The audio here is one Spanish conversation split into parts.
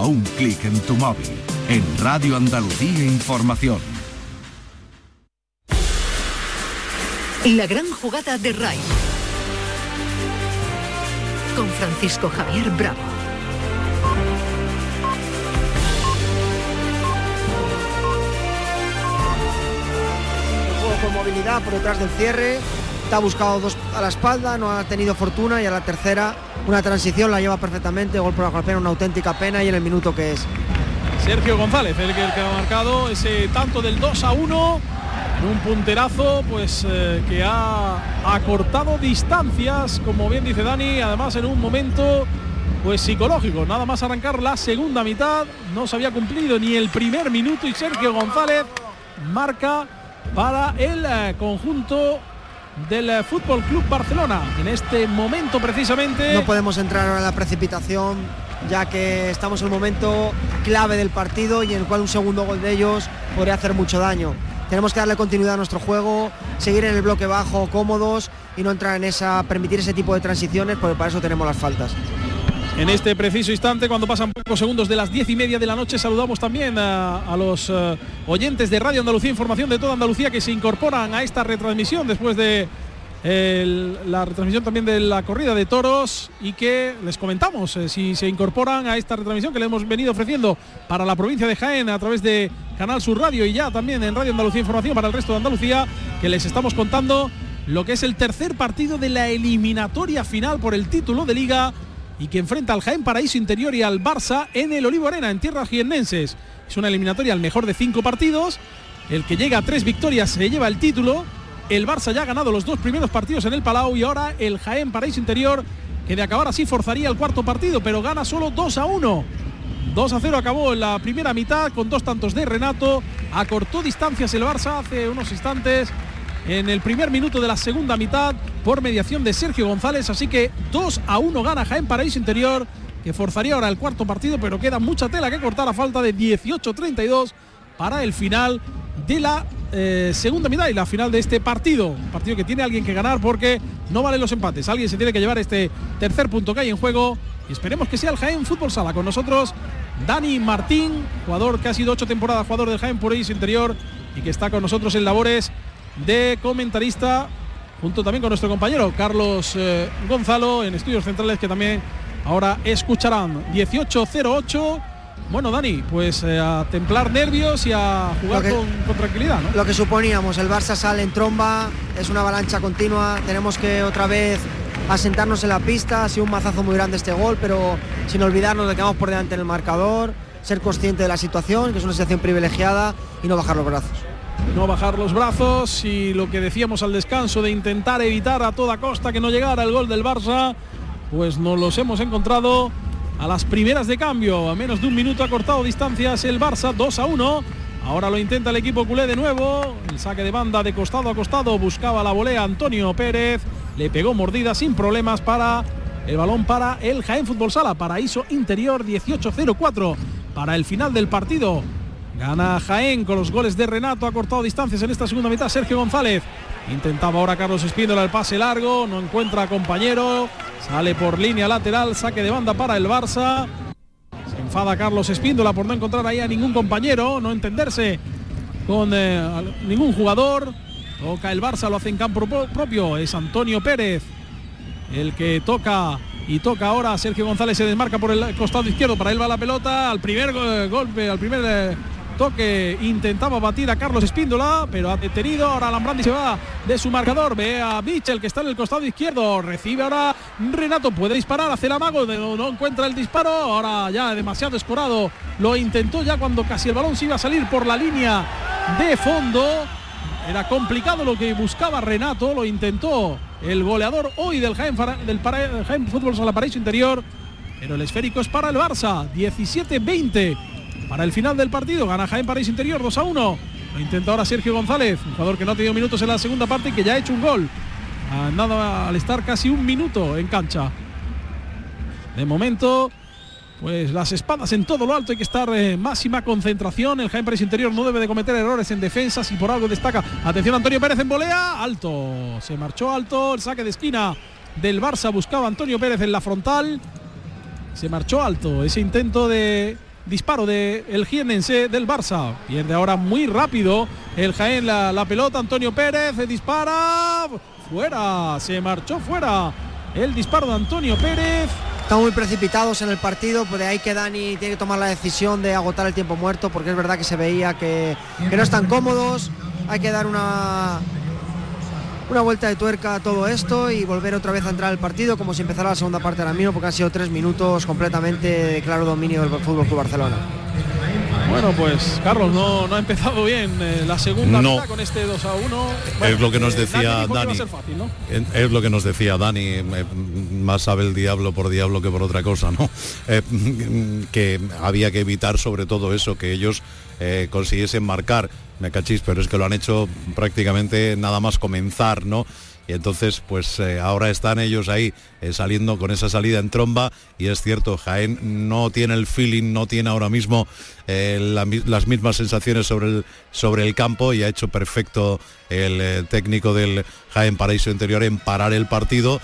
A un clic en tu móvil. En Radio Andalucía Información. La gran jugada de RAI. Con Francisco Javier Bravo. juego con movilidad por detrás del cierre. Está buscado dos a la espalda, no ha tenido fortuna y a la tercera una transición la lleva perfectamente, gol por la pena, una auténtica pena y en el minuto que es. Sergio González, el que, ha marcado ese tanto del 2 a 1 en un punterazo pues eh, que ha acortado distancias, como bien dice Dani, además en un momento pues psicológico, nada más arrancar la segunda mitad, no se había cumplido ni el primer minuto y Sergio González marca para el eh, conjunto del eh, Fútbol Club Barcelona. En este momento precisamente No podemos entrar ahora la precipitación, ya que estamos en un momento clave del partido y en el cual un segundo gol de ellos podría hacer mucho daño. Tenemos que darle continuidad a nuestro juego, seguir en el bloque bajo, cómodos y no entrar en esa, permitir ese tipo de transiciones, porque para eso tenemos las faltas. En este preciso instante, cuando pasan pocos segundos de las diez y media de la noche, saludamos también a, los eh, oyentes de Radio Andalucía Información de toda Andalucía que se incorporan a esta retransmisión después de la retransmisión también de la corrida de toros y que les comentamos eh, si se incorporan a esta retransmisión que le hemos venido ofreciendo para la provincia de Jaén a través de Canal Sur Radio y ya también en Radio Andalucía Información para el resto de Andalucía, que les estamos contando lo que es el tercer partido de la eliminatoria final por el título de liga y que enfrenta al Jaén Paraíso Interior y al Barça en el Olivo Arena, en tierras jiennenses. Es una eliminatoria al mejor de cinco partidos. El que llega a tres victorias se lleva el título. El Barça ya ha ganado los dos primeros partidos en el Palau y ahora el Jaén Paraíso Interior, que de acabar así forzaría el cuarto partido, pero gana solo 2 a 1. 2 a 0 acabó en la primera mitad con dos tantos de Renato. Acortó distancias el Barça hace unos instantes en el primer minuto de la segunda mitad por mediación de Sergio González. Así que 2 a 1 gana Jaén Paraíso Interior, que forzaría ahora el cuarto partido, pero queda mucha tela que cortar a falta de 18-32 para el final de la eh, segunda mitad y la final de este partido. Un partido que tiene alguien que ganar porque no valen los empates. Alguien se tiene que llevar este tercer punto que hay en juego. Y esperemos que sea el Jaén Fútbol Sala. Con nosotros Dani Martín, jugador que ha sido ocho temporadas jugador del Jaén por Interior y que está con nosotros en labores de comentarista junto también con nuestro compañero Carlos eh, Gonzalo en estudios centrales que también ahora escucharán 1808 bueno Dani pues eh, a templar nervios y a jugar que- con, con tranquilidad ¿no? Lo que suponíamos, el Barça sale en tromba, es una avalancha continua, tenemos que otra vez asentarnos en la pista, ha sido un mazazo muy grande este gol, pero sin olvidarnos de que vamos por delante en el marcador, ser consciente de la situación, que es una situación privilegiada y no bajar los brazos. No bajar los brazos y lo que decíamos al descanso de intentar evitar a toda costa que no llegara el gol del Barça, pues nos los hemos encontrado a las primeras de cambio. A menos de un minuto ha cortado distancias el Barça, 2 a 1. Ahora lo intenta el equipo culé de nuevo. El saque de banda de costado a costado buscaba la volea Antonio Pérez. Le pegó mordida sin problemas para el balón para el Jaén Fútbol Sala. Paraíso Interior 18-04 para el final del partido. Gana Jaén con los goles de Renato, ha cortado distancias en esta segunda mitad Sergio González. Intentaba ahora Carlos Espíndola el pase largo, no encuentra compañero, sale por línea lateral, saque de banda para el Barça. Se enfada Carlos Espíndola por no encontrar ahí a ningún compañero, no entenderse con eh, ningún jugador. Toca el Barça, lo hace en campo pro- propio, es Antonio Pérez el que toca y toca ahora Sergio González se desmarca por el costado izquierdo para él va la pelota al primer eh, golpe al primer eh, toque intentaba batir a Carlos Espíndola pero ha detenido. Ahora Alambrandi se va de su marcador. Ve a Mitchell que está en el costado izquierdo. Recibe ahora Renato. Puede disparar hace el amago no, no encuentra el disparo. Ahora ya demasiado escorado lo intentó ya cuando casi el balón se iba a salir por la línea de fondo. Era complicado lo que buscaba Renato, lo intentó el goleador hoy del Jaén, del Para- del Jaén Fútbol Sala Paraíso Interior, pero el esférico es para el Barça, 17-20 para el final del partido, gana Jaén Paraíso Interior 2 a 1. Lo intenta ahora Sergio González, un jugador que no ha tenido minutos en la segunda parte y que ya ha hecho un gol. Ah, Nada al estar casi un minuto en cancha. De momento, pues las espadas en todo lo alto, hay que estar en máxima concentración. El Jaén Pérez Interior no debe de cometer errores en defensa si por algo destaca. Atención Antonio Pérez en volea, alto, se marchó alto, el saque de esquina del Barça buscaba Antonio Pérez en la frontal. Se marchó alto ese intento de disparo de el jiennense del Barça. Pierde ahora muy rápido el Jaén la, la pelota. Antonio Pérez dispara. Fuera. Se marchó fuera. El disparo de Antonio Pérez. Están muy precipitados en el partido, pues de ahí que Dani tiene que tomar la decisión de agotar el tiempo muerto, porque es verdad que se veía que, que no están cómodos. Hay que dar una, una vuelta de tuerca a todo esto y volver otra vez a entrar al partido como si empezara la segunda parte ahora mismo, porque han sido tres minutos completamente de claro dominio del Fútbol Club Barcelona. Bueno, pues Carlos no, no ha empezado bien eh, la segunda No. mitad con este 2 a 1. es lo que nos eh, decía Dani Es lo que nos decía Dani, eh, más sabe el diablo por diablo que por otra cosa, ¿no? Eh, que había que evitar sobre todo eso, que ellos eh, consiguiesen marcar, me cachis, pero es que lo han hecho prácticamente nada más comenzar, ¿no? Y entonces, pues eh, ahora están ellos ahí eh, saliendo con esa salida en tromba y es cierto, Jaén no tiene el feeling, no tiene ahora mismo eh, las mismas sensaciones sobre el, sobre el campo y ha hecho perfecto el técnico del Jaén Paraíso Interior en parar el partido,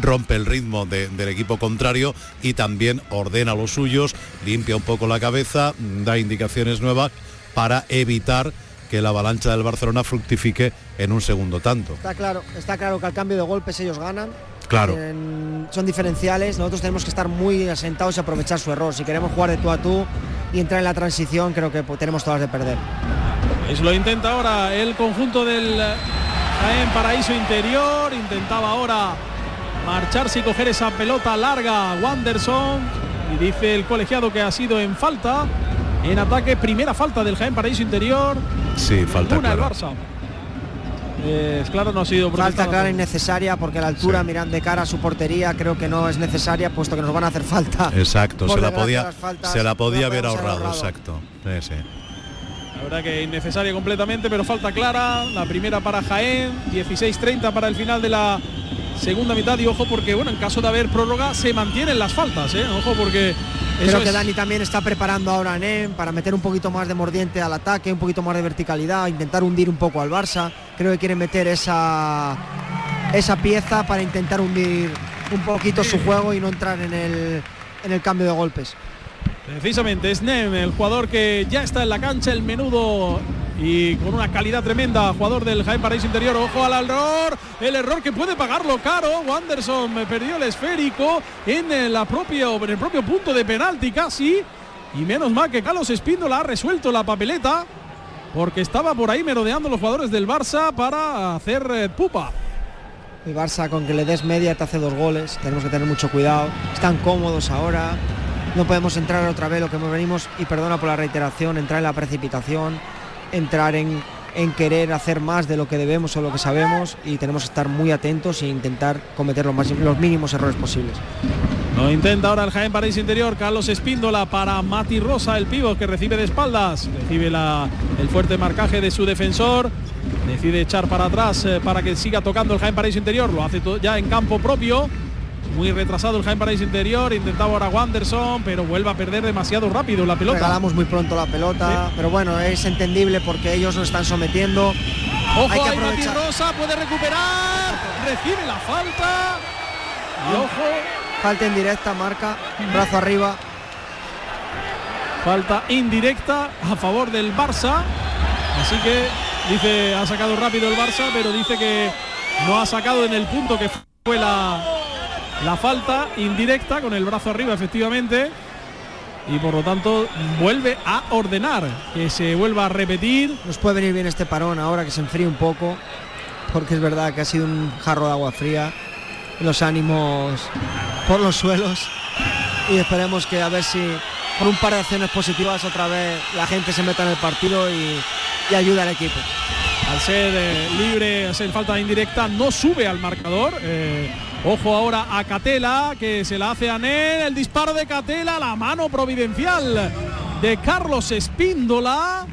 rompe el ritmo de- del equipo contrario y también ordena los suyos, limpia un poco la cabeza, da indicaciones nuevas para evitar que la avalancha del Barcelona fructifique en un segundo tanto. Está claro, está claro que al cambio de golpes ellos ganan. Claro. En- son diferenciales. Nosotros tenemos que estar muy asentados y aprovechar su error. Si queremos jugar de tú a tú y entrar en la transición, creo que pues, tenemos todas de perder. Pues lo intenta ahora el conjunto del Jaén Paraíso Interior. Intentaba ahora marcharse y coger esa pelota larga Wanderson. Y dice el colegiado que ha sido en falta. En ataque, primera falta del Jaén Paraíso Interior. Sí, falta Una el clara. Barça. Es claro, no ha sido Falta clara por- innecesaria porque a la altura Sí. miran de cara a su portería creo que no es necesaria puesto que nos van a hacer falta. Exacto, se la podía, faltas se la podía haber podemos haber ahorrado, ahorrado. exacto. Sí, sí. La verdad que innecesaria completamente, pero falta clara. La primera para Jaén, 16-30 para el final de la segunda mitad. Y ojo porque, bueno, en caso de haber prórroga, se mantienen las faltas, ¿eh? Ojo porque... Creo que es- Dani también está preparando ahora a NEM para meter un poquito más de mordiente al ataque, un poquito más de verticalidad, intentar hundir un poco al Barça. Creo que quiere meter esa, esa pieza para intentar hundir un poquito su juego y no entrar en el, en el cambio de golpes. Precisamente es Nem, el jugador que ya está en la cancha, el menudo y con una calidad tremenda, jugador del Jaén Paraíso Interior. Ojo al error, el error que puede pagarlo caro. Wanderson me perdió el esférico en, eh, la propia, en el propio punto de penalti casi. Y menos mal que Carlos Espíndola ha resuelto la papeleta porque estaba por ahí merodeando los jugadores del Barça para hacer eh, pupa. El Barça con que le des media te hace dos goles, tenemos que tener mucho cuidado. Están cómodos ahora, no podemos entrar otra vez lo que venimos, y perdona por la reiteración, entrar en la precipitación, entrar en, en querer hacer más de lo que debemos o lo que sabemos y tenemos que estar muy atentos e intentar cometer los, más- los mínimos errores posibles. Lo intenta ahora el Jaén Paraíso Interior, Carlos Espíndola para Mati Rosa, el pívot que recibe de espaldas, recibe la- el fuerte marcaje de su defensor, decide echar para atrás eh, para que siga tocando el Jaén Paraíso Interior, lo hace ya en campo propio, muy retrasado el Jaén Paraíso Interior, intentaba ahora Wanderson, pero vuelve a perder demasiado rápido la pelota. Regalamos muy pronto la pelota, Sí. pero bueno, es entendible porque ellos nos están sometiendo. Ojo hay que aprovechar. Rosa, puede recuperar, recibe la falta, y ojo, Falta en directa, marca, brazo arriba. Falta indirecta a favor del Barça. Así que dice, ha sacado rápido el Barça, pero dice que no ha sacado en el punto que fue la, la falta indirecta con el brazo arriba, efectivamente. Y por lo tanto vuelve a ordenar que se vuelva a repetir. Nos puede venir bien este parón ahora que se enfríe un poco, porque es verdad que ha sido un jarro de agua fría, los ánimos por los suelos y esperemos que a ver si por un par de acciones positivas otra vez la gente se meta en el partido y, y ayuda al equipo. Al ser eh, libre, al ser falta indirecta, no sube al marcador. Eh, ojo ahora a Catela, que se la hace a Nen. El disparo de Catela, la mano providencial de Carlos Espíndola.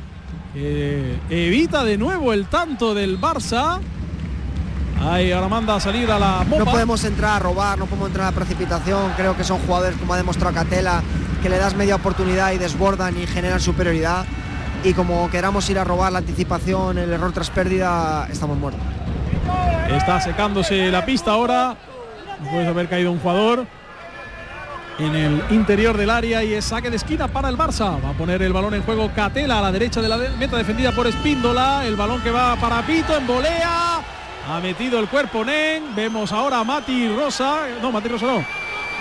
que evita de nuevo el tanto del Barça. Ahí ahora manda a salir a la No mopa. podemos entrar a robar, no podemos entrar a la precipitación. Creo que son jugadores, como ha demostrado Catela, que le das media oportunidad y desbordan y generan superioridad. Y como queramos ir a robar la anticipación, el error tras pérdida, estamos muertos. Está secándose la pista ahora. Puede haber caído un jugador. en el interior del área y es saque de esquina para el Barça. Va a poner el balón en juego Catela a la derecha de la meta defendida por Espíndola. El balón que va para Pito en volea. Ha metido el cuerpo Nen. Vemos ahora a Mati Rosa. No, Mati Rosa no.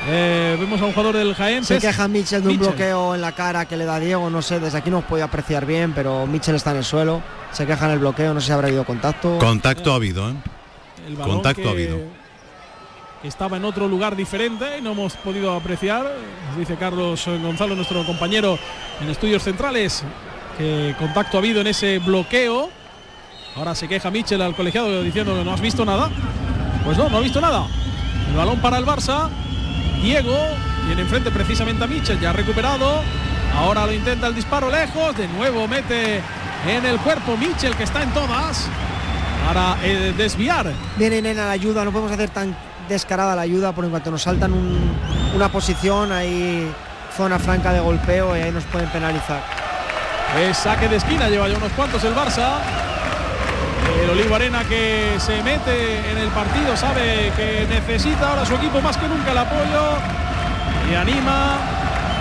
Eh, vemos a un jugador del Jaén. Se queja Mitchell de un bloqueo en la cara que le da Diego. No sé, desde aquí no os puede apreciar bien, pero Mitchell está en el suelo. Se queja en el bloqueo. No sé si habrá habido contacto. Contacto ha habido, ¿eh? Contacto ha habido estaba en otro lugar diferente, no hemos podido apreciar, dice Carlos Gonzalo, nuestro compañero en estudios centrales, que contacto ha habido en ese bloqueo. Ahora se queja Michel al colegiado diciendo que no has visto nada. Pues no, no ha visto nada. El balón para el Barça. Diego tiene enfrente precisamente a Michel, ya recuperado. Ahora lo intenta el disparo lejos. De nuevo mete en el cuerpo Michel que está en todas para eh, desviar. Viene Nena la ayuda, no podemos hacer tan descarada la ayuda, por en cuanto nos saltan una posición, hay zona franca de golpeo y ahí nos pueden penalizar. Es saque de esquina, lleva ya unos cuantos el Barça. El Olivo Arena que se mete en el partido, sabe que necesita ahora su equipo más que nunca el apoyo y anima.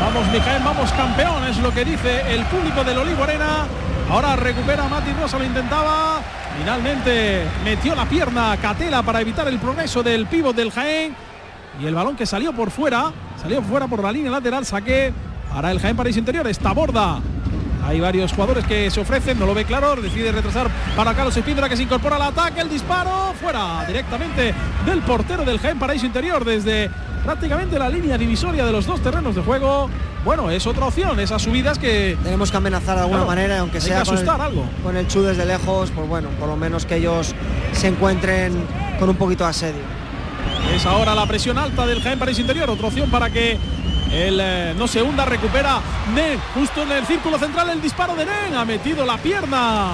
Vamos, Mijael, vamos campeón, es lo que dice el público del Olivo Arena. Ahora recupera Mati Rosa, lo intentaba. Finalmente metió la pierna Catela para evitar el progreso del pívot del Jaén. Y el balón que salió por fuera, salió fuera por la línea lateral, saque para el Jaén París Interior. Esta borda. Hay varios jugadores que se ofrecen, no lo ve claro, decide retrasar para Carlos Espíndora que se incorpora al ataque, el disparo fuera directamente del portero del Jaén Paraíso Interior desde prácticamente la línea divisoria de los dos terrenos de juego bueno, es otra opción, esas subidas que... Tenemos que amenazar de alguna manera, aunque sea asustar con el, algo. con el chu desde lejos, pues bueno, por lo menos que ellos se encuentren con un poquito de asedio. Es ahora la presión alta del Jaén París Interior, otra opción para que el eh, no se hunda, recupera Nen, justo en el círculo central el disparo de Nen, ha metido la pierna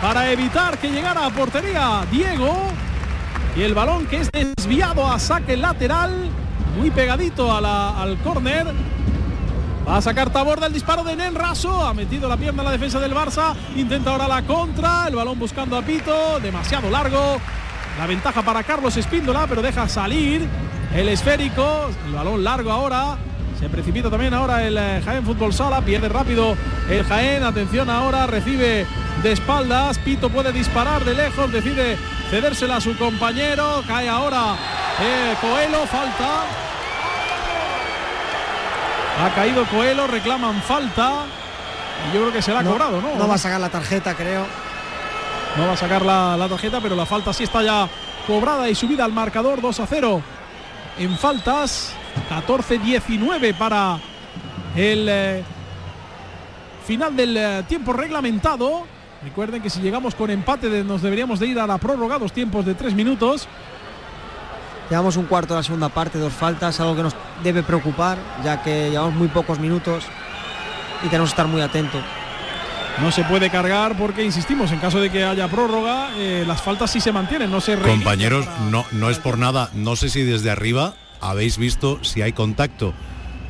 para evitar que llegara a portería Diego y el balón que es desviado a saque lateral, muy pegadito al córner Va a sacar Taborda el disparo de Nen Raso. Ha metido la pierna en la defensa del Barça. Intenta ahora la contra. El balón buscando a Pito. Demasiado largo. La ventaja para Carlos Espíndola, pero deja salir el esférico. El balón largo ahora. Se precipita también ahora el eh, Jaén Fútbol Sala. Pierde rápido el Jaén. Atención ahora. Recibe de espaldas. Pito puede disparar de lejos. Decide cedérsela a su compañero. Cae ahora eh, Coelho. Falta. Ha caído Coelho, reclaman falta. Y yo creo que se la ha cobrado, ¿no? No va a sacar la tarjeta, creo. No va a sacar la, tarjeta, pero la falta sí está ya cobrada y subida al marcador 2 a 0. En faltas, 14-19 para el eh, final del eh, tiempo reglamentado. Recuerden que si llegamos con empate nos deberíamos de ir a la prórroga, dos tiempos de tres minutos. Llevamos un cuarto de la segunda parte, dos faltas, algo que nos debe preocupar, ya que llevamos muy pocos minutos y tenemos que estar muy atentos. No se puede cargar porque, insistimos, en caso de que haya prórroga, eh, las faltas sí se mantienen, no se Compañeros, no, no es por nada, no sé si desde arriba habéis visto si hay contacto.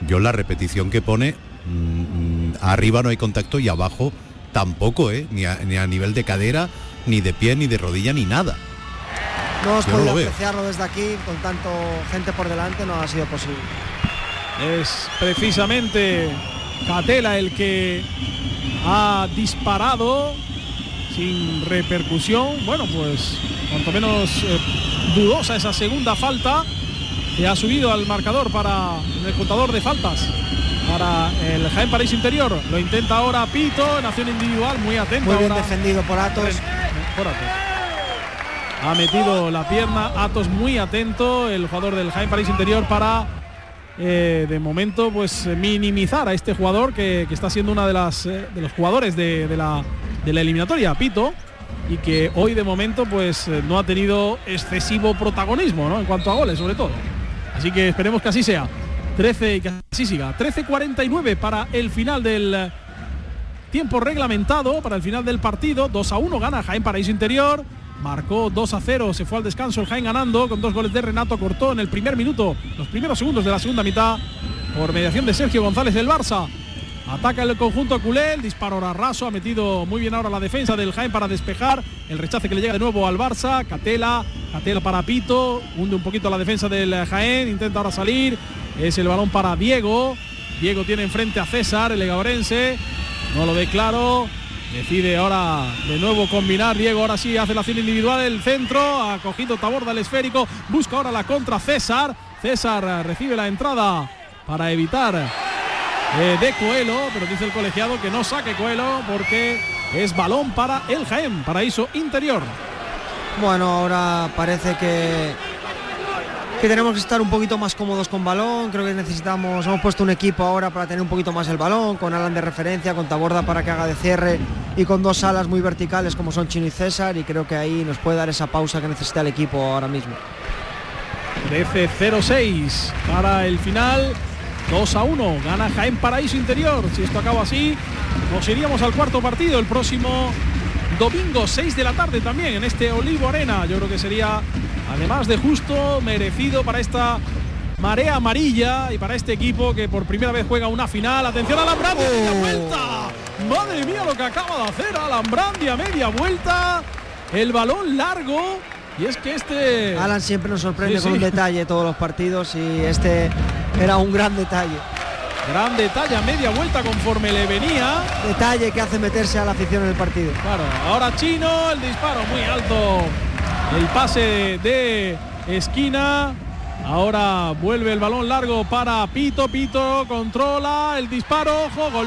Yo la repetición que pone, mm, arriba no hay contacto y abajo tampoco, ¿eh? ni, ni a nivel de cadera, ni de pie, ni de rodilla, ni nada. No os podido apreciarlo desde aquí, con tanto gente por delante no ha sido posible. Es precisamente Catela el que ha disparado sin repercusión. Bueno, pues cuanto menos eh, dudosa esa segunda falta que ha subido al marcador para el contador de faltas para el Jaén París Interior. Lo intenta ahora Pito en acción individual, muy atento. Muy bien defendido por Atos. Por Atos. Ha metido la pierna, Atos muy atento, el jugador del Jaén París Interior para eh, de momento pues minimizar a este jugador que, está siendo una de las eh, de los jugadores de, la, de la eliminatoria, Pito, y que hoy de momento pues eh, no ha tenido excesivo protagonismo ¿no? en cuanto a goles sobre todo. Así que esperemos que así sea. 13 y que así siga. 13.49 para el final del tiempo reglamentado, para el final del partido. 2 a 1 gana Jaén Paraíso Interior. Marcó 2 a 0, se fue al descanso el Jaén ganando con dos goles de Renato Cortó en el primer minuto, los primeros segundos de la segunda mitad, por mediación de Sergio González del Barça. Ataca el conjunto culé, el disparo raso, ha metido muy bien ahora la defensa del Jaén para despejar, el rechace que le llega de nuevo al Barça, Catela, Catela para Pito, hunde un poquito la defensa del Jaén, intenta ahora salir, Es el balón para Diego. Diego tiene enfrente a César, el legabrense. No lo ve claro. Decide ahora de nuevo combinar. Diego ahora sí hace la acción individual. El centro. Ha cogido Taborda el esférico. Busca ahora la contra César. César recibe la entrada para evitar eh, de Coelho. Pero dice el colegiado que no saque Coelho porque es balón para el Jaén. Paraíso interior. Bueno, ahora parece que que tenemos que estar un poquito más cómodos con balón, creo que necesitamos, hemos puesto un equipo ahora para tener un poquito más el balón, con Alan de referencia, con Taborda para que haga de cierre y con dos alas muy verticales como son Chino y César y creo que ahí nos puede dar esa pausa que necesita el equipo ahora mismo. 13-0-6 para el final, 2 a 1, gana Jaén Paraíso Interior, si esto acaba así, nos iríamos al cuarto partido el próximo domingo 6 de la tarde también en este Olivo Arena, yo creo que sería además de justo, merecido para esta marea amarilla y para este equipo que por primera vez juega una final. Atención a Alambrandi a media oh. vuelta. Madre mía lo que acaba de hacer Alambrandi a media vuelta. El balón largo. Y es que este... Alan siempre nos sorprende con un detalle todos los partidos y este era un gran detalle. Gran detalle a media vuelta conforme le venía. Detalle que hace meterse a la afición en el partido. Claro, ahora Chino, el disparo muy alto el pase de esquina. Ahora vuelve el balón largo para Pito. Pito controla el disparo. Ojo, gol.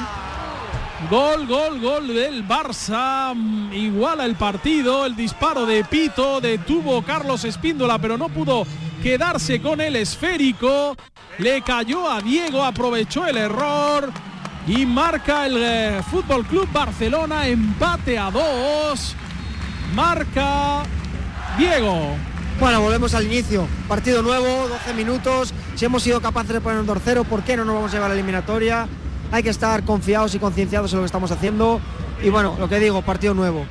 Gol, gol, del Barça. Iguala el partido. El disparo de Pito. Detuvo Carlos Espíndola, pero no pudo quedarse con el esférico. Le cayó a Diego. Aprovechó el error. Y marca el eh, Fútbol Club Barcelona. Empate a dos. Marca Diego. Bueno, volvemos al inicio. Partido nuevo, 12 minutos. Si hemos sido capaces de poner un 2-0, ¿por qué no nos vamos a llevar a la eliminatoria? Hay que estar confiados y concienciados en lo que estamos haciendo. Y bueno, lo que digo, partido nuevo.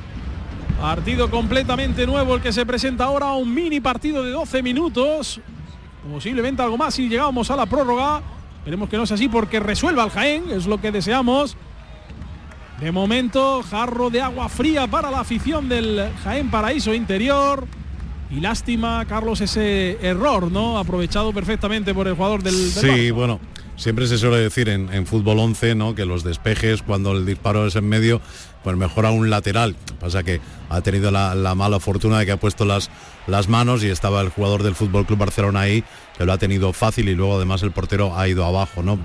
Partido completamente nuevo el que se presenta ahora, un mini partido de 12 minutos. Posiblemente algo más si llegamos a la prórroga. Esperemos que no sea así porque resuelva el Jaén, es lo que deseamos. De momento, jarro de agua fría para la afición del Jaén Paraíso Interior. Y lástima, Carlos, ese error, ¿no? Aprovechado perfectamente por el jugador del... sí, bueno, siempre se suele decir en, fútbol 11, ¿no? Que los despejes, cuando el disparo es en medio, pues mejora un lateral. Pasa que ha tenido la, mala fortuna de que ha puesto las, las manos y estaba el jugador del Fútbol Club Barcelona ahí, que lo ha tenido fácil y luego además el portero ha ido abajo, ¿no?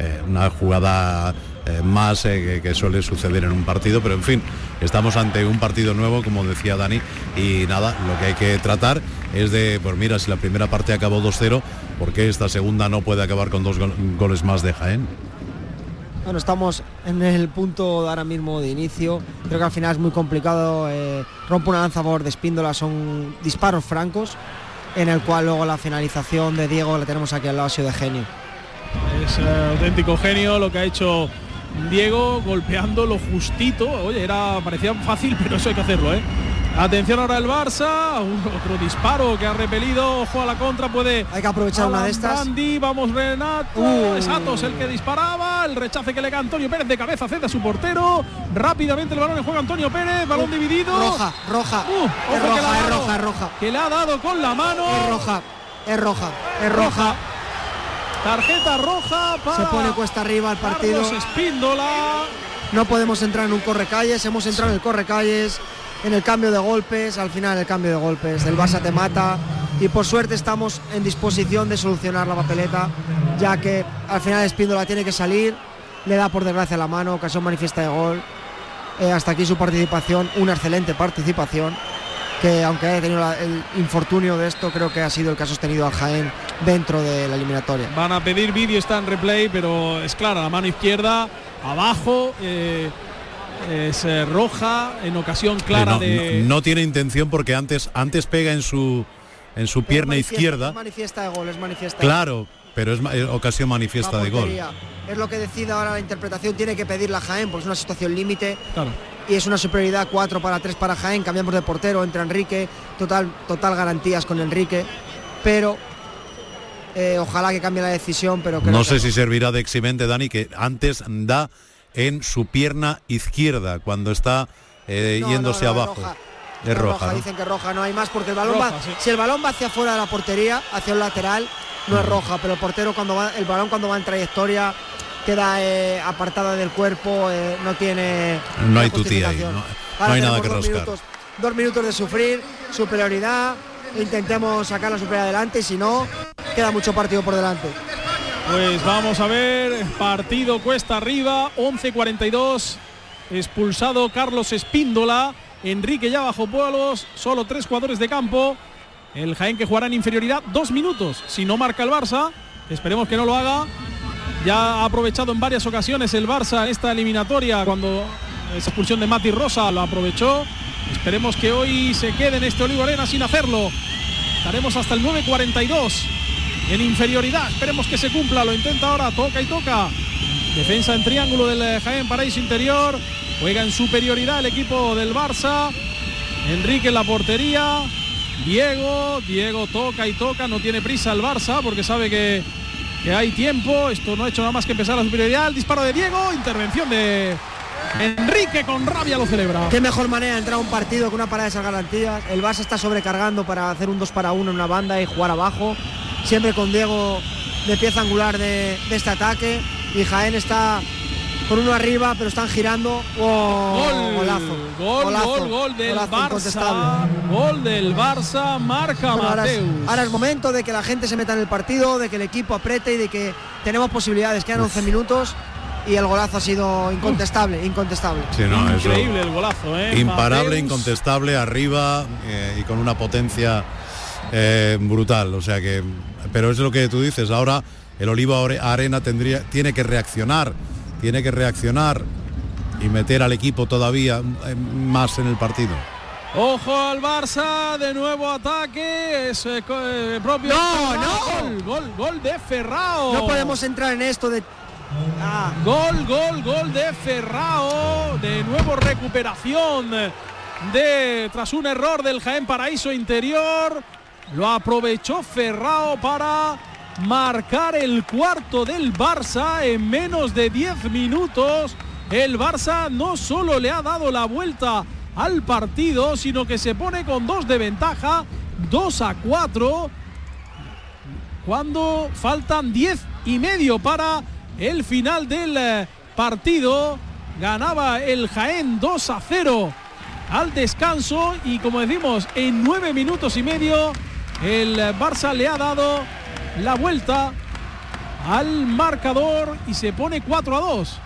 Eh, una jugada eh, más eh, que, suele suceder en un partido, pero en fin, estamos ante un partido nuevo, como decía Dani, y nada, lo que hay que tratar es de, pues mira, si la primera parte acabó 2-0, ¿por qué esta segunda no puede acabar con dos goles más de Jaén? Bueno, estamos en el punto ahora mismo de inicio. Creo que al final es muy complicado. Rompe una lanza a favor de Espíndola, son disparos francos, en el cual luego la finalización de Diego la tenemos aquí al lado, ha sido de genio. Es auténtico genio lo que ha hecho Diego golpeando lo justito. Oye, era parecía fácil, pero eso hay que hacerlo, ¿eh? Atención ahora el Barça, otro disparo que ha repelido, ojo a la contra, puede... Hay que aprovechar una de estas. Andy, vamos Renato, uh. es Atos el que disparaba, el rechace que le da Antonio Pérez de cabeza, cede a su portero, rápidamente el balón en juega Antonio Pérez, balón uh, dividido. Roja, roja, uh, es, roja es roja, es roja. Que le ha dado con la mano. Es roja, es roja, es roja. Tarjeta roja para Se pone cuesta arriba el partido. Espíndola. No podemos entrar en un correcalles, hemos entrado en el correcalles, en el cambio de golpes, al final el cambio de golpes, el Barça te mata y por suerte estamos en disposición de solucionar la papeleta, ya que al final Espíndola tiene que salir, le da por desgracia la mano, ocasión manifiesta de gol. Eh, hasta aquí su participación, una excelente participación que aunque haya tenido el infortunio de esto, creo que ha sido el que ha sostenido al Jaén dentro de la eliminatoria. Van a pedir vídeo, está en replay, pero es clara, la mano izquierda, abajo, eh, es eh, roja, en ocasión clara no, de... No, tiene intención porque antes, antes pega en su, en su pierna izquierda. Es manifiesta de gol, es manifiesta. Claro, pero es ocasión manifiesta de gol. Es lo que decide ahora la interpretación, tiene que pedir la Jaén, porque es una situación límite. Claro. Y es una superioridad 4 para 3 para Jaén, cambiamos de portero, entra Enrique, total, total garantías con Enrique, pero eh, ojalá que cambie la decisión, pero No sé si servirá de eximente, Dani, que antes da en su pierna izquierda cuando está eh, yéndose abajo. Es roja. Dicen que roja, no hay más porque el balón va, si el balón va hacia afuera de la portería, hacia un lateral, no es roja, pero el portero cuando va, el balón cuando va en trayectoria queda eh, apartada del cuerpo, eh, no tiene. No hay tutía ahí, no- hay nada que dos rascar. Minutos, dos minutos de sufrir, superioridad, intentemos sacar la superioridad adelante y si no, queda mucho partido por delante. Pues vamos a ver, partido cuesta arriba, 11.42, expulsado Carlos Espíndola, Enrique ya bajo polos, solo tres jugadores de campo, el Jaén que jugará en inferioridad dos minutos, si no marca el Barça, esperemos que no lo haga, ya ha aprovechado en varias ocasiones el Barça esta eliminatoria cuando esa expulsión de Mati Rosa lo aprovechó, esperemos que hoy se quede en este Olivo Arena sin hacerlo, estaremos hasta el 9.42 en inferioridad. Esperemos que se cumpla. Lo intenta ahora. Toca y toca. Defensa en triángulo del eh, Jaén Paraíso Interior. Juega en superioridad el equipo del Barça. Enrique en la portería. Diego. Diego toca y toca. No tiene prisa el Barça porque sabe que, que hay tiempo. Esto no ha hecho nada más que empezar la superioridad. El disparo de Diego. Intervención de Enrique con rabia lo celebra. Qué mejor manera de entrar a un partido con una parada de esas garantías. El Barça está sobrecargando para hacer un 2 para 1 en una banda y jugar abajo. Siempre con Diego de pieza angular de, de este ataque. Y Jaén está con uno arriba, pero están girando. ¡Oh! Gol, golazo. gol, golazo, gol, gol del Barça. incontestable. Gol del Barça, marca Bueno, ahora, es, Mateus. ahora es momento de que la gente se meta en el partido, de que el equipo apriete y de que tenemos posibilidades. Quedan 11 minutos y el golazo ha sido incontestable, incontestable. Sí, no, eso- Increíble el golazo, ¿eh? imparable, Mateus. incontestable, arriba eh, y con una potencia eh, brutal. O sea que, pero es lo que tú dices. Ahora el Oliva Arena tendría, tiene que reaccionar, tiene que reaccionar y meter al equipo todavía más en el partido. Ojo al Barça, de nuevo ataque, es eh, eh, propio. No, Ferrao. no. Gol, gol, gol de Ferrao. No podemos entrar en esto de... Ah, Gol, gol, gol de Ferrao. De nuevo recuperación de tras un error del Jaén Paraíso Interior. Lo aprovechó Ferrao para marcar el cuarto del Barça en menos de 10 minutos. El Barça no solo le ha dado la vuelta al partido, sino que se pone con dos de ventaja, 2 a 4 cuando faltan 10 y medio para el final del eh, partido. Ganaba el Jaén 2 a 0 al descanso y como decimos, en 9 minutos y medio el Barça le ha dado la vuelta al marcador y se pone 4 a 2.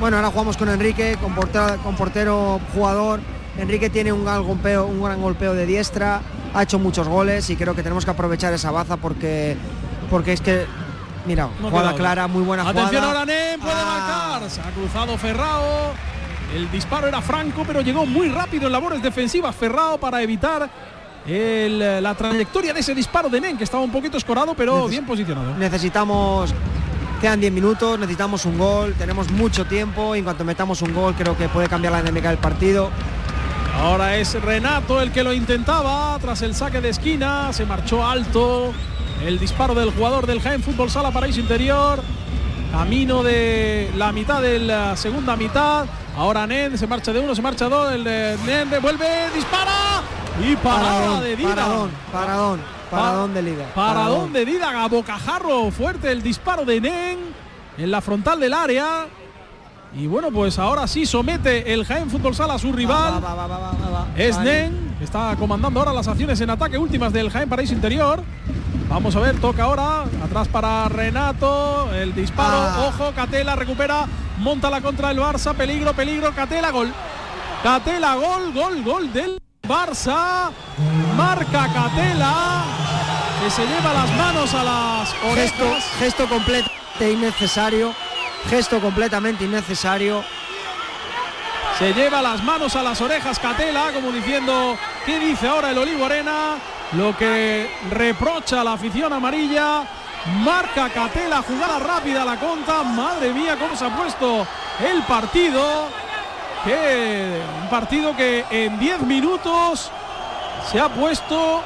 Bueno, ahora jugamos con Enrique, con portero, con portero jugador. Enrique tiene un gran, golpeo, un gran golpeo de diestra, ha hecho muchos goles y creo que tenemos que aprovechar esa baza porque, porque es que, mira, No jugada clara, muy buena Atención jugada. ahora Nen, puede Ah. marcar. Se ha cruzado Ferrao. El disparo era franco, pero llegó muy rápido en labores defensivas Ferrao para evitar el- la trayectoria de ese disparo de Nen, que estaba un poquito escorado, pero Neces- bien posicionado. Necesitamos, quedan 10 minutos, necesitamos un gol, tenemos mucho tiempo y en cuanto metamos un gol creo que puede cambiar la dinámica del partido. Ahora es Renato el que lo intentaba tras el saque de esquina. Se marchó alto. El disparo del jugador del Jaén Fútbol Sala Paraíso Interior. Camino de la mitad de la segunda mitad. Ahora Nen se marcha de uno, se marcha dos. El de Nen devuelve, dispara. Y parada Paradón, de Dida. paradón, paradón, paradón de Liga. Paradón de Dida, a bocajarro fuerte el disparo de Nen en la frontal del área. Y bueno, pues ahora sí somete el Jaén Fútbol Sala a su rival. Va, va, va, va, va, va, va. Es. Nen, está comandando ahora las acciones en ataque últimas del Jaén Paraíso Interior. Vamos a ver, toca ahora, atrás para Renato, el disparo, Ah. ojo, Catela recupera, monta la contra el Barça, peligro, peligro, Catela, gol. Catela, gol, gol, gol del Barça. Marca Catela, que se lleva las manos a las Gesto, orejas. gesto completamente innecesario. Gesto completamente innecesario. Se lleva las manos a las orejas Catela, como diciendo, ¿qué dice ahora el Olivo Arena? Lo que reprocha a la afición amarilla. Marca Catela, jugada rápida a la conta. Madre mía, cómo se ha puesto el partido. Que un partido que en 10 minutos se ha puesto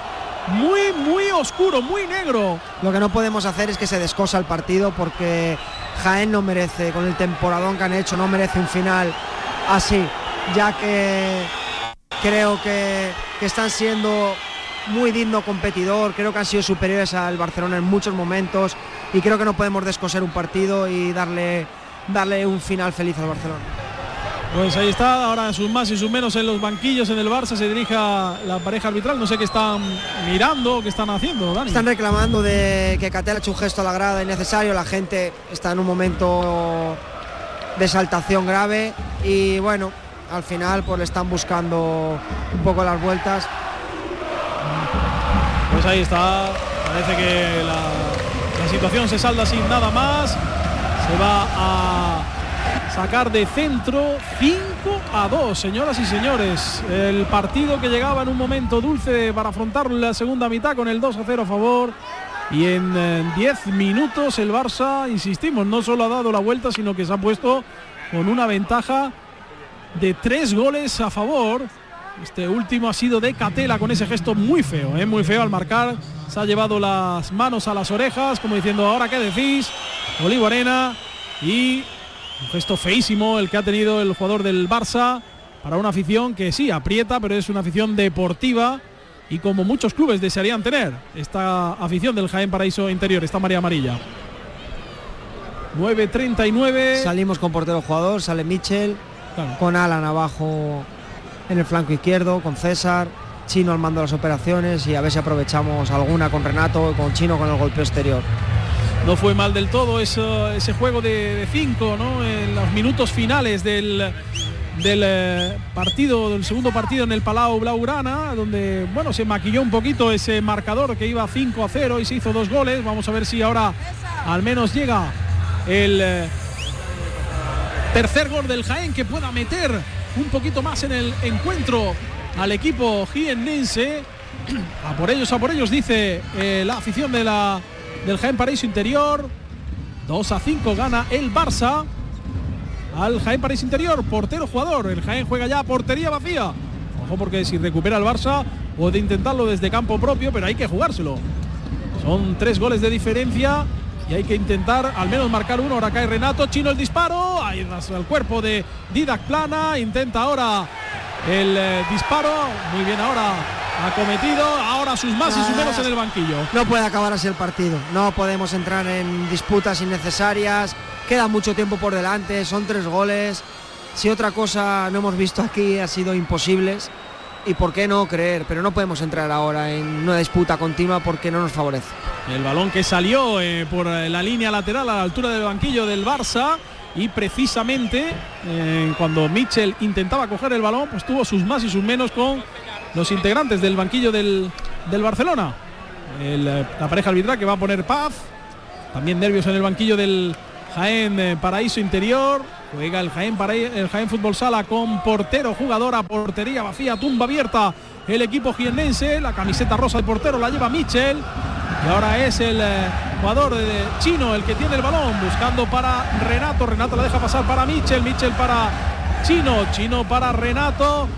muy, muy oscuro, muy negro. Lo que no podemos hacer es que se descosa el partido porque Jaén no merece, con el temporadón que han hecho, no merece un final así, ya que creo que, están siendo muy digno competidor, creo que han sido superiores al Barcelona en muchos momentos y creo que no podemos descoser un partido y darle, darle un final feliz al Barcelona. Pues ahí está, ahora sus más y sus menos en los banquillos en el Barça se dirija la pareja arbitral, no sé qué están mirando, qué están haciendo, Dani. Están reclamando de que Catel ha hecho un gesto a la grada innecesario, la gente está en un momento de exaltación grave y bueno, al final pues le están buscando un poco las vueltas. Pues ahí está, parece que la, la situación se salda sin nada más, se va a sacar de centro 5 a 2, señoras y señores. El partido que llegaba en un momento dulce para afrontar la segunda mitad con el 2 a 0 a favor. Y en 10 minutos el Barça, insistimos, no solo ha dado la vuelta, sino que se ha puesto con una ventaja de tres goles a favor. Este último ha sido de Catela con ese gesto muy feo, ¿eh? muy feo al marcar. Se ha llevado las manos a las orejas, como diciendo, ahora qué decís, Olivo Arena. Y un gesto feísimo el que ha tenido el jugador del Barça para una afición que sí, aprieta, pero es una afición deportiva y como muchos clubes desearían tener esta afición del Jaén Paraíso Interior, esta María Amarilla. 9.39. Salimos con portero jugador, sale Michel, Claro. con Alan abajo en el flanco izquierdo, con César, Chino al mando de las operaciones y a ver si aprovechamos alguna con Renato con Chino con el golpeo exterior. No fue mal del todo ese juego de, de cinco, ¿no? En los minutos finales del, del eh, partido, del segundo partido en el Palau Blaugrana, donde bueno se maquilló un poquito ese marcador que iba 5 a 0 y se hizo dos goles. Vamos a ver si ahora al menos llega el eh, tercer gol del Jaén que pueda meter un poquito más en el encuentro al equipo jiennense. A por ellos, a por ellos, dice eh, la afición de la, del Jaén Paraíso Interior. 2 a 5 gana el Barça al Jaén Paraíso Interior. Portero jugador. El Jaén juega ya portería vacía. Ojo porque si recupera el Barça puede intentarlo desde campo propio, pero hay que jugárselo. Son tres goles de diferencia y hay que intentar al menos marcar uno. Ahora cae Renato, Chino el disparo, ahí al cuerpo de Didac Plana, intenta ahora el eh, disparo, muy bien ahora ha cometido, ahora sus más y sus menos en el banquillo. No puede acabar así el partido. No podemos entrar en disputas innecesarias. Queda mucho tiempo por delante. Son tres goles. Si otra cosa no hemos visto aquí ha sido imposibles. Y por qué no creer. Pero no podemos entrar ahora en una disputa continua porque no nos favorece. El balón que salió eh, por la línea lateral a la altura del banquillo del Barça y precisamente eh, cuando Mitchell intentaba coger el balón, pues tuvo sus más y sus menos con los integrantes del banquillo del, del Barcelona. El, eh, la pareja arbitral que va a poner paz. También nervios en el banquillo del Jaén eh, Paraíso Interior. Juega el Jaén, Paraí- el Jaén Fútbol Sala con portero, jugadora, portería vacía, tumba abierta. El equipo jiennense, la camiseta rosa del portero la lleva Mitchell. Y ahora es el eh, jugador chino el que tiene el balón, buscando para Renato. Renato la deja pasar para Mitchell, Mitchell para Chino, Chino para Renato.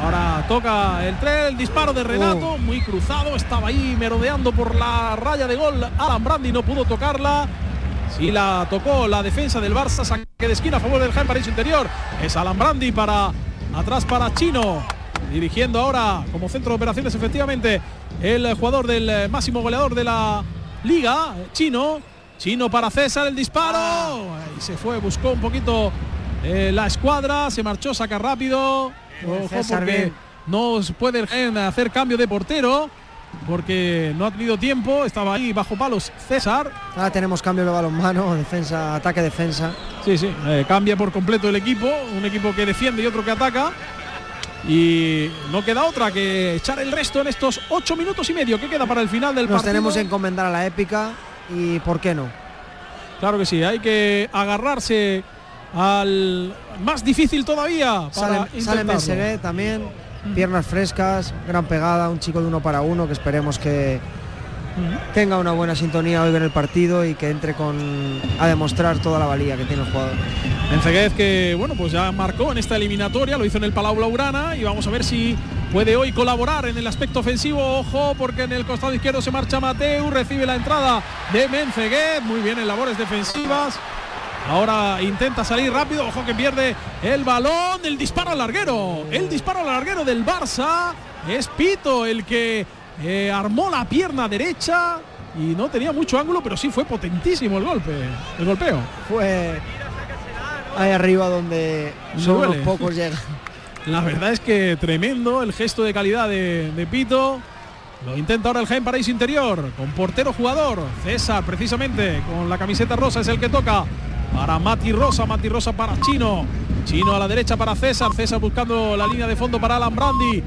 Ahora toca el tren, el disparo de Renato, muy cruzado, estaba ahí merodeando por la raya de gol. Alan Brandi no pudo tocarla. Sí la tocó la defensa del Barça, saque de esquina a favor del Jaén Paraíso Interior. Es Alan Brandi para atrás para Chino. Dirigiendo ahora como centro de operaciones efectivamente el jugador del máximo goleador de la liga, Chino. Chino para César, el disparo. Y se fue, buscó un poquito eh, la escuadra, se marchó, saca rápido. Ojo César, porque bien. no puede hacer cambio de portero porque no ha tenido tiempo, estaba ahí bajo palos César. Ahora tenemos cambio de balonmano, defensa, ataque, defensa. Sí, sí, eh, cambia por completo el equipo, un equipo que defiende y otro que ataca. Y no queda otra que echar el resto en estos ocho minutos y medio que queda para el final del Nos partido. tenemos que encomendar a la épica y por qué no. Claro que sí, hay que agarrarse al más difícil todavía para Sale, sale. Mensegué también, piernas frescas, gran pegada, un chico de uno para uno que esperemos que tenga una buena sintonía hoy en el partido y que entre con a demostrar toda la valía que tiene el jugador. Menceguez que bueno pues ya marcó en esta eliminatoria, lo hizo en el Palau Blaugrana y vamos a ver si puede hoy colaborar en el aspecto ofensivo. Ojo porque en el costado izquierdo se marcha Mateu, recibe la entrada de Menceguez, muy bien en labores defensivas. Ahora intenta salir rápido, ojo que pierde el balón, el disparo al larguero, el disparo al larguero del Barça. Es Pito el que eh, armó la pierna derecha y no tenía mucho ángulo, pero sí fue potentísimo el golpe, el golpeo. Fue ahí arriba donde solo unos pocos llegan. La verdad es que tremendo el gesto de calidad de, de Pito. Lo intenta ahora el Jaén Paraíso Interior, con portero jugador. César, precisamente, con la camiseta rosa es el que toca. Para Mati Rosa, Mati Rosa para Chino. Chino a la derecha para César. César buscando la línea de fondo para Alan Brandi.